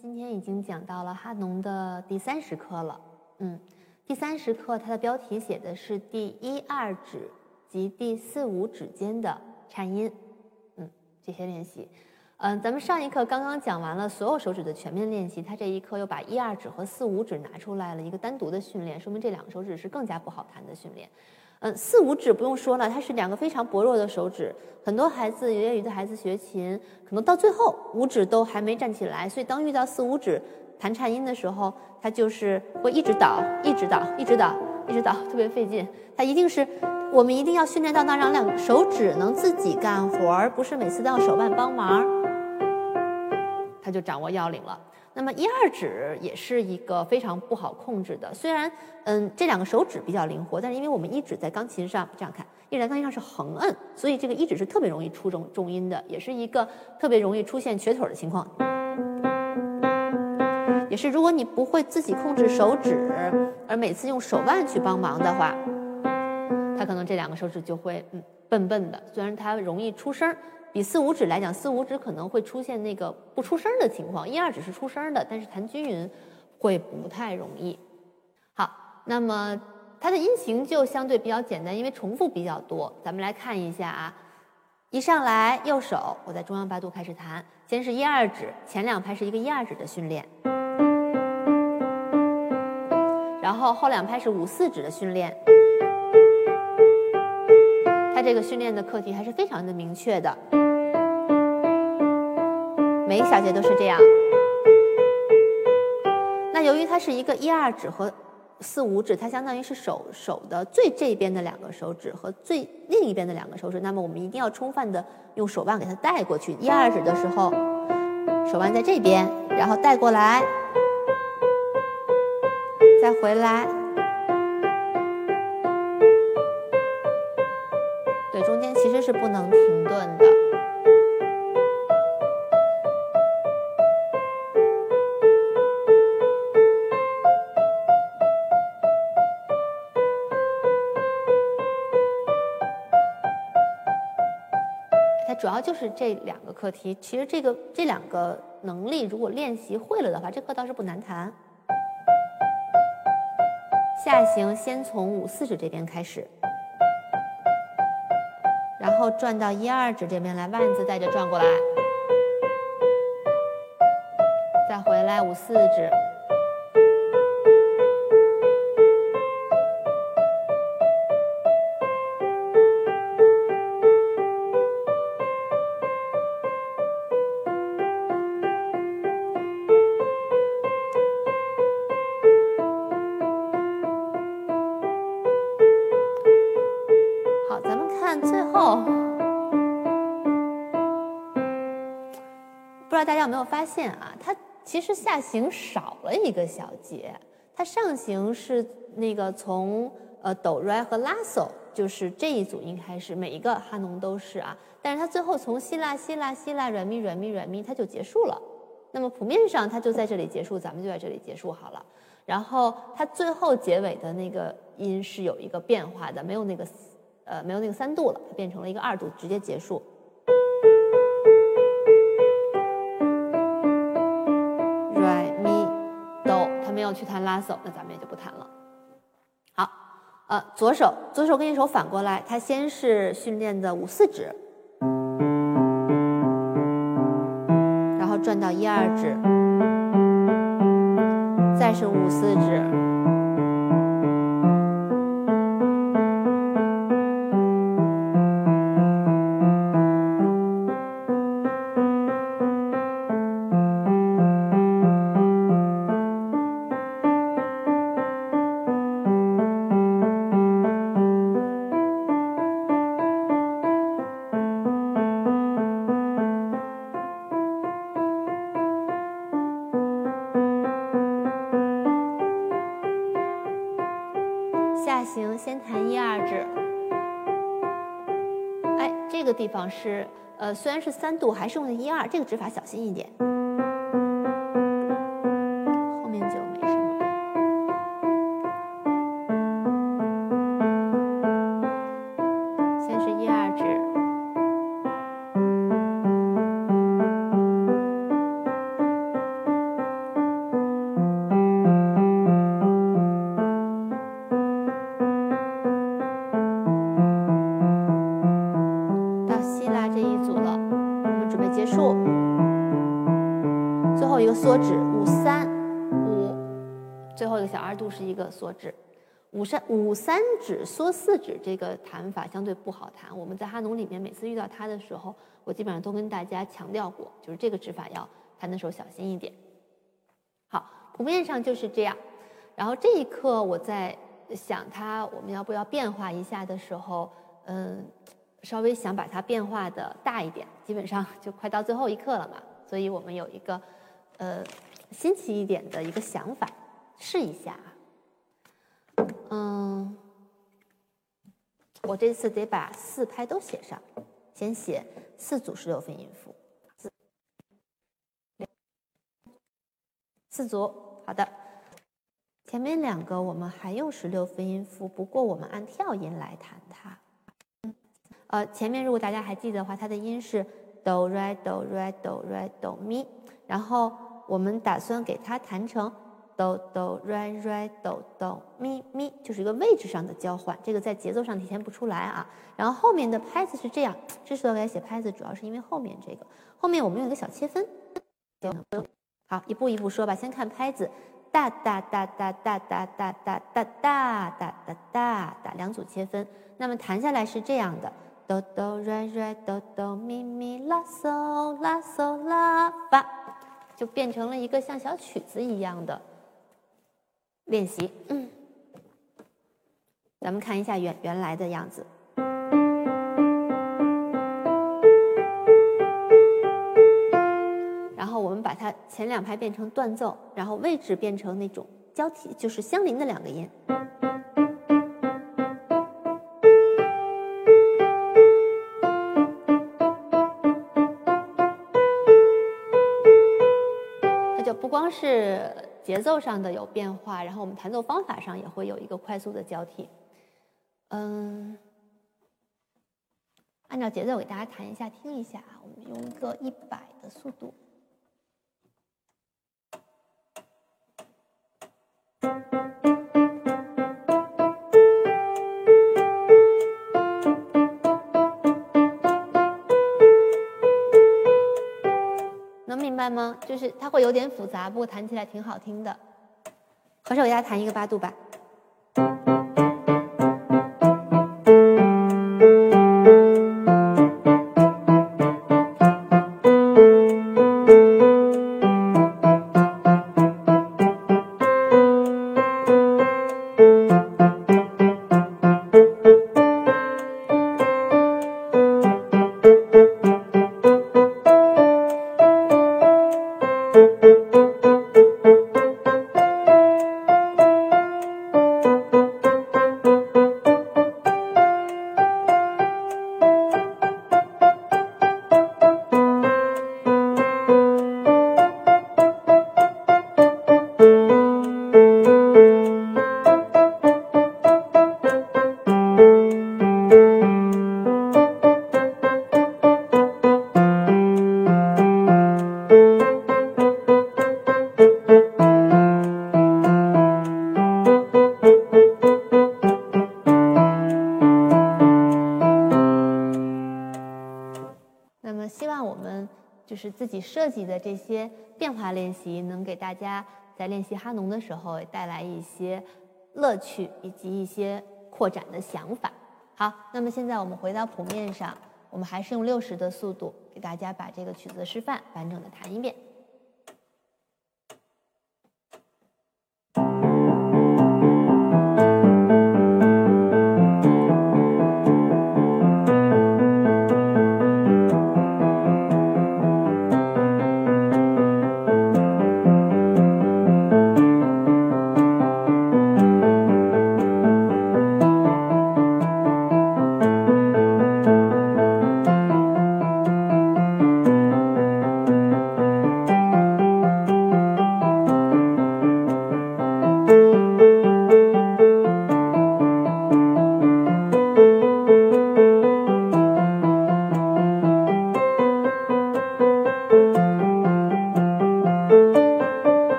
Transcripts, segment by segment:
今天已经讲到了哈农的第三十课了。嗯，第三十课它的标题写的是第一二指及第四五指间的颤音。嗯，这些练习。嗯，咱们上一课刚刚讲完了所有手指的全面练习，它这一课又把一二指和四五指拿出来了一个单独的训练，说明这两个手指是更加不好弹的训练。嗯，四五指不用说了，它是两个非常薄弱的手指。很多孩子业余的孩子学琴，可能到最后五指都还没站起来，所以当遇到四五指弹颤音的时候，他就是会一直倒，一直倒，一直倒，一直倒，特别费劲。他一定是我们一定要训练到那让两手指能自己干活，而不是每次都要手腕帮忙，他就掌握要领了。那么一二指也是一个非常不好控制的，虽然嗯这两个手指比较灵活，但是因为我们一指在钢琴上这样看，一指在钢琴上是横摁，所以这个一指是特别容易出重重音的，也是一个特别容易出现瘸腿的情况。也是如果你不会自己控制手指，而每次用手腕去帮忙的话，它可能这两个手指就会嗯笨笨的，虽然它容易出声。比四五指来讲，四五指可能会出现那个不出声的情况，一二指是出声的，但是弹均匀会不太容易。好，那么它的音型就相对比较简单，因为重复比较多。咱们来看一下啊，一上来右手我在中央八度开始弹，先是一二指，前两拍是一个一二指的训练，然后后两拍是五四指的训练。这个训练的课题还是非常的明确的。每一小节都是这样。那由于它是一个一二指和四五指，它相当于是手手的最这边的两个手指和最另一边的两个手指。那么我们一定要充分的用手腕给它带过去。一二指的时候，手腕在这边，然后带过来，再回来。对，中间其实是不能停顿的。它主要就是这两个课题，其实这个这两个能力，如果练习会了的话，这课倒是不难弹。下行先从五四指这边开始，后转到一二指这边来，腕子带着转过来，再回来五四指。不知道大家有没有发现啊？它其实下行少了一个小节，它上行是那个从呃哆来和拉索，就是这一组音开始，每一个哈农都是啊。但是它最后从西拉西拉西拉软咪软咪软咪，它就结束了。那么谱面上它就在这里结束，咱们就在这里结束好了。然后它最后结尾的那个音是有一个变化的，没有那个呃没有那个三度了，它变成了一个二度，直接结束。去弹拉手，那咱们也就不弹了。好，呃，左手，左手跟右手反过来，它先是训练的五四指，然后转到一二指，再是五四指。下行先弹一二指，哎，这个地方是，呃，虽然是三度，还是用的一二，这个指法小心一点。最后一个小二度是一个缩指。五三五三指缩四指这个弹法相对不好弹。我们在哈农里面每次遇到它的时候，我基本上都跟大家强调过，就是这个指法要弹的时候小心一点。好，谱面上就是这样。然后这一课我在想它我们要不要变化一下的时候，嗯，稍微想把它变化的大一点，基本上就快到最后一课了嘛，所以我们有一个呃新奇一点的一个想法，试一下啊。嗯，我这次得把四拍都写上，先写四组十六分音符，四四组，好的。前面两个我们还用十六分音符，不过我们按跳音来弹它。呃，前面如果大家还记得的话，它的音是哆来哆来哆来哆咪，然后我们打算给它弹成。哆哆瑞瑞哆哆咪咪，就是一个位置上的交换，这个在节奏上体现不出来啊。然后后面的拍子是这样，之所以来写拍子，主要是因为后面这个，后面我们有一个小切分。好，一步一步说吧。先看拍子，哒哒哒哒哒哒哒哒哒哒哒哒哒哒，两组切分。那么弹下来是这样的，哆哆瑞瑞哆哆咪咪拉嗦拉嗦拉发，就变成了一个像小曲子一样的。练习，嗯，咱们看一下原原来的样子。然后我们把它前两拍变成断奏，然后位置变成那种交替，就是相邻的两个音。它就不光是。节奏上的有变化，然后我们弹奏方法上也会有一个快速的交替。嗯，按照节奏给大家弹一下，听一下啊。我们用一个一百的速度。吗？就是它会有点复杂，不过弹起来挺好听的。合手给大家弹一个八度吧。是自己设计的这些变化练习，能给大家在练习哈农的时候带来一些乐趣以及一些扩展的想法。好，那么现在我们回到谱面上，我们还是用六十的速度给大家把这个曲子示范完整的弹一遍。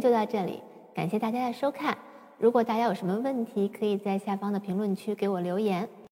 就到这里，感谢大家的收看。如果大家有什么问题，可以在下方的评论区给我留言。